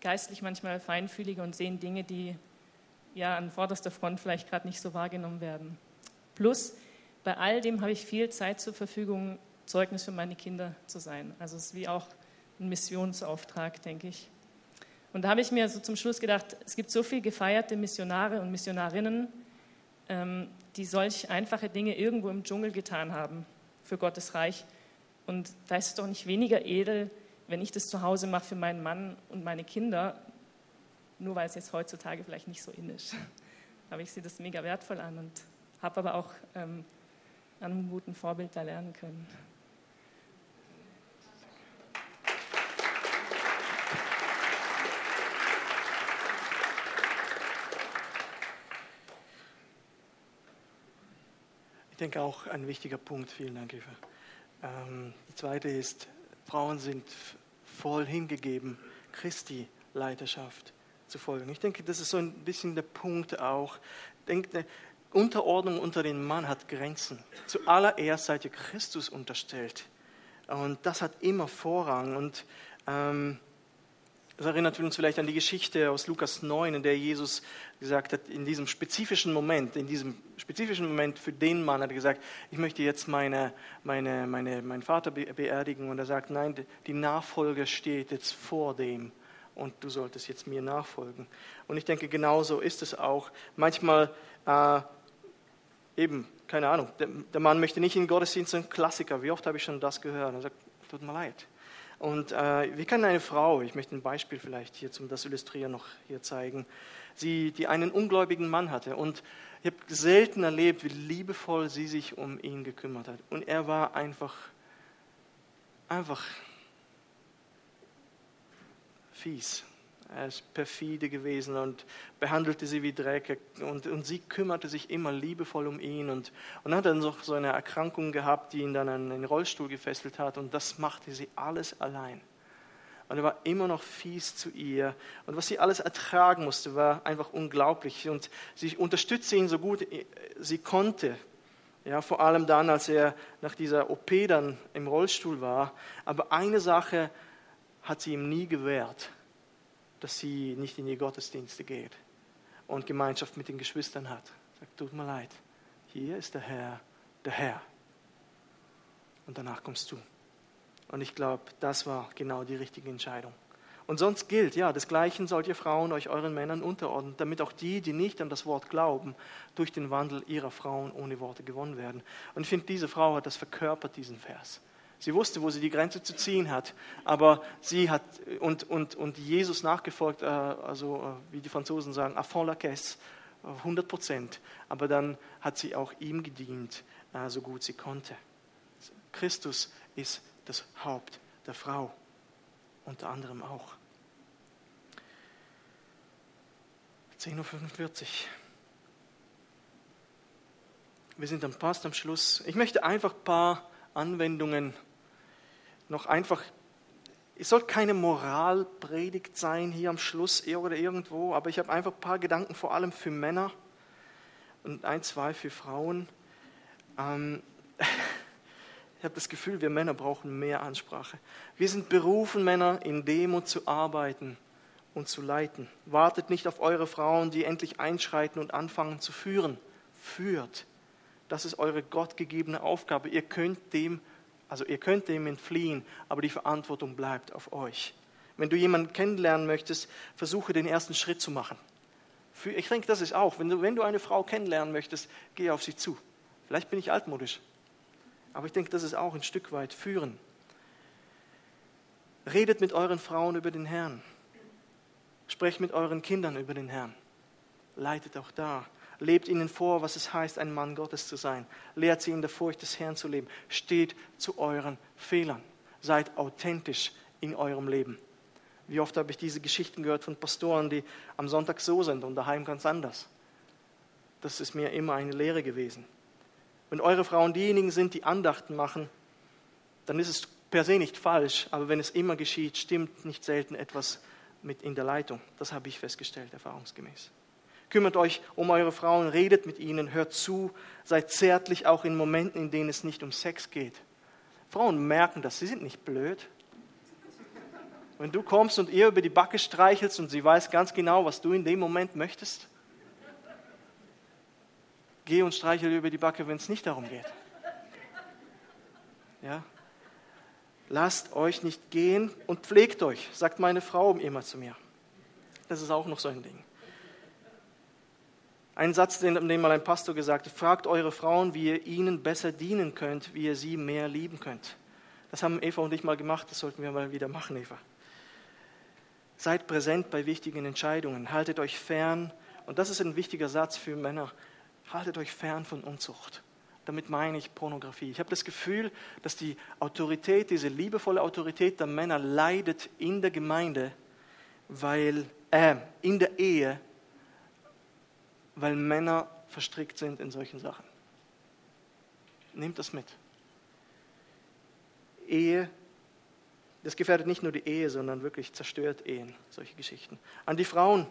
geistlich manchmal feinfühliger und sehen Dinge, die ja an vorderster Front vielleicht gerade nicht so wahrgenommen werden. Plus, bei all dem habe ich viel Zeit zur Verfügung, Zeugnis für meine Kinder zu sein. Also es ist wie auch ein Missionsauftrag, denke ich. Und da habe ich mir so zum Schluss gedacht, es gibt so viele gefeierte Missionare und Missionarinnen, ähm, die solch einfache Dinge irgendwo im Dschungel getan haben für Gottes Reich. Und da ist es doch nicht weniger edel, wenn ich das zu Hause mache für meinen Mann und meine Kinder, nur weil es jetzt heutzutage vielleicht nicht so in ist. Aber ich sehe das mega wertvoll an und habe aber auch ähm, an einem guten Vorbild da lernen können. Ich denke auch ein wichtiger Punkt. Vielen Dank, Eva. Ähm, die zweite ist, Frauen sind voll hingegeben, Christi Leiterschaft zu folgen. Ich denke, das ist so ein bisschen der Punkt auch. Denkt, eine Unterordnung unter den Mann hat Grenzen. Zuallererst seid ihr Christus unterstellt. Und das hat immer Vorrang. Und ähm, das erinnert uns vielleicht an die Geschichte aus Lukas 9, in der Jesus gesagt hat, in diesem spezifischen Moment, in diesem spezifischen Moment für den Mann hat er gesagt, ich möchte jetzt meine, meine, meine, meinen Vater beerdigen. Und er sagt, nein, die Nachfolge steht jetzt vor dem und du solltest jetzt mir nachfolgen. Und ich denke, genauso ist es auch. Manchmal äh, eben, keine Ahnung, der, der, Mann möchte nicht in den Gottesdienst, ein Klassiker. Wie oft habe ich schon das gehört? Er sagt, tut mir leid. Und äh, wie kann eine Frau, ich möchte ein Beispiel vielleicht hier zum das Illustrieren noch hier zeigen, sie, die einen ungläubigen Mann hatte und ich habe selten erlebt, wie liebevoll sie sich um ihn gekümmert hat. Und er war einfach, einfach fies. Er ist perfide gewesen und behandelte sie wie Dreck. Und, und sie kümmerte sich immer liebevoll um ihn. Und, und dann hat er noch so eine Erkrankung gehabt, die ihn dann an den Rollstuhl gefesselt hat. Und das machte sie alles allein. Und er war immer noch fies zu ihr. Und was sie alles ertragen musste, war einfach unglaublich. Und sie unterstützte ihn so gut sie konnte. Ja, vor allem dann, als er nach dieser OP dann im Rollstuhl war. Aber eine Sache hat sie ihm nie gewährt dass sie nicht in die Gottesdienste geht und Gemeinschaft mit den Geschwistern hat. Sagt, tut mir leid, hier ist der Herr, der Herr. Und danach kommst du. Und ich glaube, das war genau die richtige Entscheidung. Und sonst gilt, ja, desgleichen sollt ihr Frauen euch euren Männern unterordnen, damit auch die, die nicht an das Wort glauben, durch den Wandel ihrer Frauen ohne Worte gewonnen werden. Und ich finde, diese Frau hat das verkörpert, diesen Vers. Sie wusste, wo sie die Grenze zu ziehen hat, aber sie hat und, und, und Jesus nachgefolgt, äh, also äh, wie die Franzosen sagen, à fond la caisse, 100 Prozent. Aber dann hat sie auch ihm gedient, äh, so gut sie konnte. Christus ist das Haupt der Frau, unter anderem auch. 10.45 Uhr. Wir sind dann fast am Schluss. Ich möchte einfach ein paar Anwendungen noch einfach, es soll keine Moralpredigt sein hier am Schluss oder irgendwo, aber ich habe einfach ein paar Gedanken vor allem für Männer und ein, zwei für Frauen. Ähm, ich habe das Gefühl, wir Männer brauchen mehr Ansprache. Wir sind berufen, Männer in Demut zu arbeiten und zu leiten. Wartet nicht auf eure Frauen, die endlich einschreiten und anfangen zu führen. Führt. Das ist eure gottgegebene Aufgabe. Ihr könnt dem also ihr könnt dem entfliehen, aber die Verantwortung bleibt auf euch. Wenn du jemanden kennenlernen möchtest, versuche den ersten Schritt zu machen. Ich denke, das ist auch, wenn du, wenn du eine Frau kennenlernen möchtest, geh auf sie zu. Vielleicht bin ich altmodisch, aber ich denke, das ist auch ein Stück weit führen. Redet mit euren Frauen über den Herrn. Sprecht mit euren Kindern über den Herrn. Leitet auch da. Lebt ihnen vor, was es heißt, ein Mann Gottes zu sein. Lehrt sie in der Furcht des Herrn zu leben. Steht zu euren Fehlern. Seid authentisch in eurem Leben. Wie oft habe ich diese Geschichten gehört von Pastoren, die am Sonntag so sind und daheim ganz anders. Das ist mir immer eine Lehre gewesen. Wenn eure Frauen diejenigen sind, die Andachten machen, dann ist es per se nicht falsch, aber wenn es immer geschieht, stimmt nicht selten etwas mit in der Leitung. Das habe ich festgestellt, erfahrungsgemäß. Kümmert euch um eure Frauen, redet mit ihnen, hört zu, seid zärtlich auch in Momenten, in denen es nicht um Sex geht. Frauen merken das, sie sind nicht blöd. Wenn du kommst und ihr über die Backe streichelst und sie weiß ganz genau, was du in dem Moment möchtest, geh und streichel über die Backe, wenn es nicht darum geht. Ja? Lasst euch nicht gehen und pflegt euch, sagt meine Frau immer zu mir. Das ist auch noch so ein Ding. Ein Satz, den, den mal ein Pastor gesagt hat, fragt eure Frauen, wie ihr ihnen besser dienen könnt, wie ihr sie mehr lieben könnt. Das haben Eva und ich mal gemacht, das sollten wir mal wieder machen, Eva. Seid präsent bei wichtigen Entscheidungen, haltet euch fern, und das ist ein wichtiger Satz für Männer, haltet euch fern von Unzucht. Damit meine ich Pornografie. Ich habe das Gefühl, dass die Autorität, diese liebevolle Autorität der Männer leidet in der Gemeinde, weil, äh, in der Ehe, weil Männer verstrickt sind in solchen Sachen. Nehmt das mit. Ehe, das gefährdet nicht nur die Ehe, sondern wirklich zerstört Ehen, solche Geschichten. An die Frauen,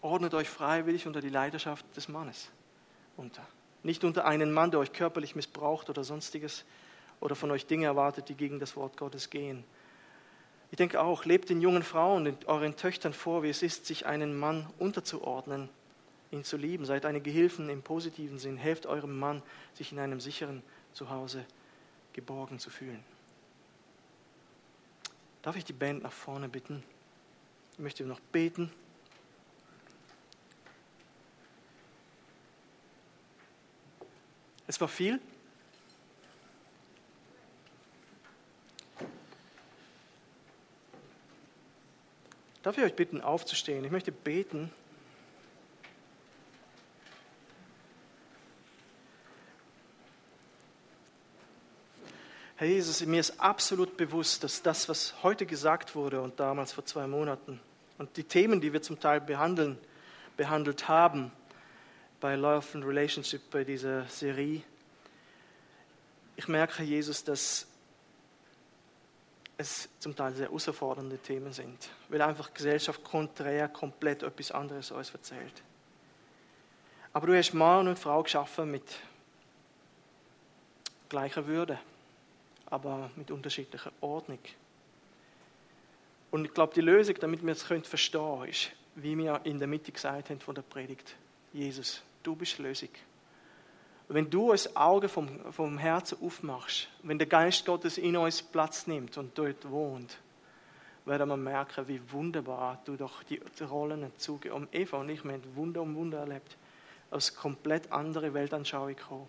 ordnet euch freiwillig unter die Leidenschaft des Mannes unter. Nicht unter einen Mann, der euch körperlich missbraucht oder sonstiges oder von euch Dinge erwartet, die gegen das Wort Gottes gehen. Ich denke auch, lebt den jungen Frauen, euren Töchtern vor, wie es ist, sich einen Mann unterzuordnen, ihn zu lieben. Seid eine Gehilfen im positiven Sinn. Helft eurem Mann, sich in einem sicheren Zuhause geborgen zu fühlen. Darf ich die Band nach vorne bitten? Ich möchte noch beten. Es war viel. Darf ich euch bitten, aufzustehen? Ich möchte beten. Herr Jesus, mir ist absolut bewusst, dass das, was heute gesagt wurde und damals vor zwei Monaten und die Themen, die wir zum Teil behandeln, behandelt haben, bei Love and Relationship, bei dieser Serie. Ich merke, Jesus, dass es zum Teil sehr herausfordernde Themen sind, weil einfach Gesellschaft konträr komplett etwas anderes uns erzählt. Aber du hast Mann und Frau geschaffen mit gleicher Würde, aber mit unterschiedlicher Ordnung. Und ich glaube, die Lösung, damit wir es verstehen können, ist, wie wir in der Mitte gesagt haben von der Predigt, Jesus, du bist Lösung. Wenn du das Auge vom, vom Herzen aufmachst, wenn der Geist Gottes in uns Platz nimmt und dort wohnt, werden wir merken, wie wunderbar du doch die, Rollen zuge. Und Eva und ich, wir haben Wunder um Wunder erlebt, aus komplett andere Weltanschauung gekommen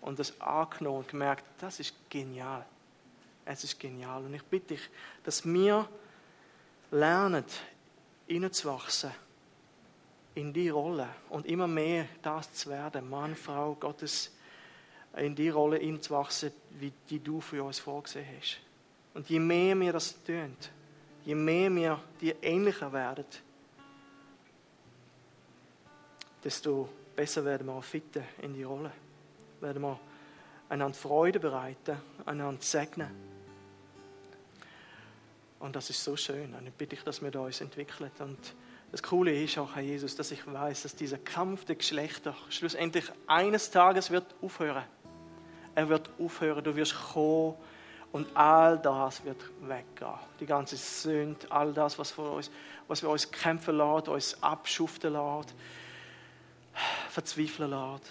und das angenommen und gemerkt, das ist genial. Es ist genial. Und ich bitte dich, dass wir lernen, wachsen in die Rolle und immer mehr das zu werden, Mann, Frau Gottes, in die Rolle hinzuwachsen, wie die du für uns vorgesehen hast. Und je mehr mir das tönt, je mehr wir dir ähnlicher werden, desto besser werden wir auch fitten in die Rolle. Werden wir einander Freude bereiten, einander segnen. Und das ist so schön. Und ich bitte dich, dass wir da uns entwickeln und das Coole ist auch, Herr Jesus, dass ich weiß, dass dieser Kampf der Geschlechter schlussendlich eines Tages wird aufhören. Er wird aufhören, du wirst kommen und all das wird weggehen. Die ganze Sünde, all das, was, für uns, was wir uns kämpfen lassen, uns abschuften lassen, verzweifeln lassen.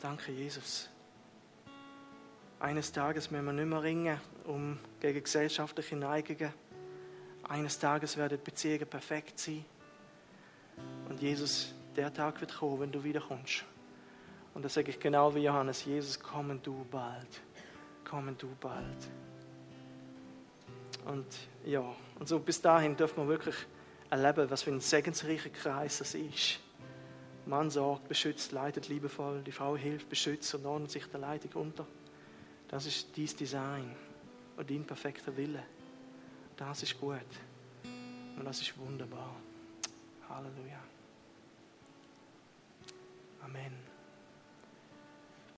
Danke, Jesus. Eines Tages müssen wir nicht mehr ringen um gegen gesellschaftliche Neigungen. Eines Tages werden Beziehungen perfekt sein. Und Jesus, der Tag wird kommen, wenn du wiederkommst. Und da sage ich genau wie Johannes, Jesus, komm du bald. Komm du bald. Und ja, und so bis dahin dürfen wir wirklich erleben, was für ein segensreicher Kreis das ist. Mann sorgt, beschützt, leitet liebevoll, die Frau hilft, beschützt und ordnet sich der Leitung unter. Das ist dies Design und dein perfekter Wille. Das ist gut und das ist wunderbar. Halleluja. Amen.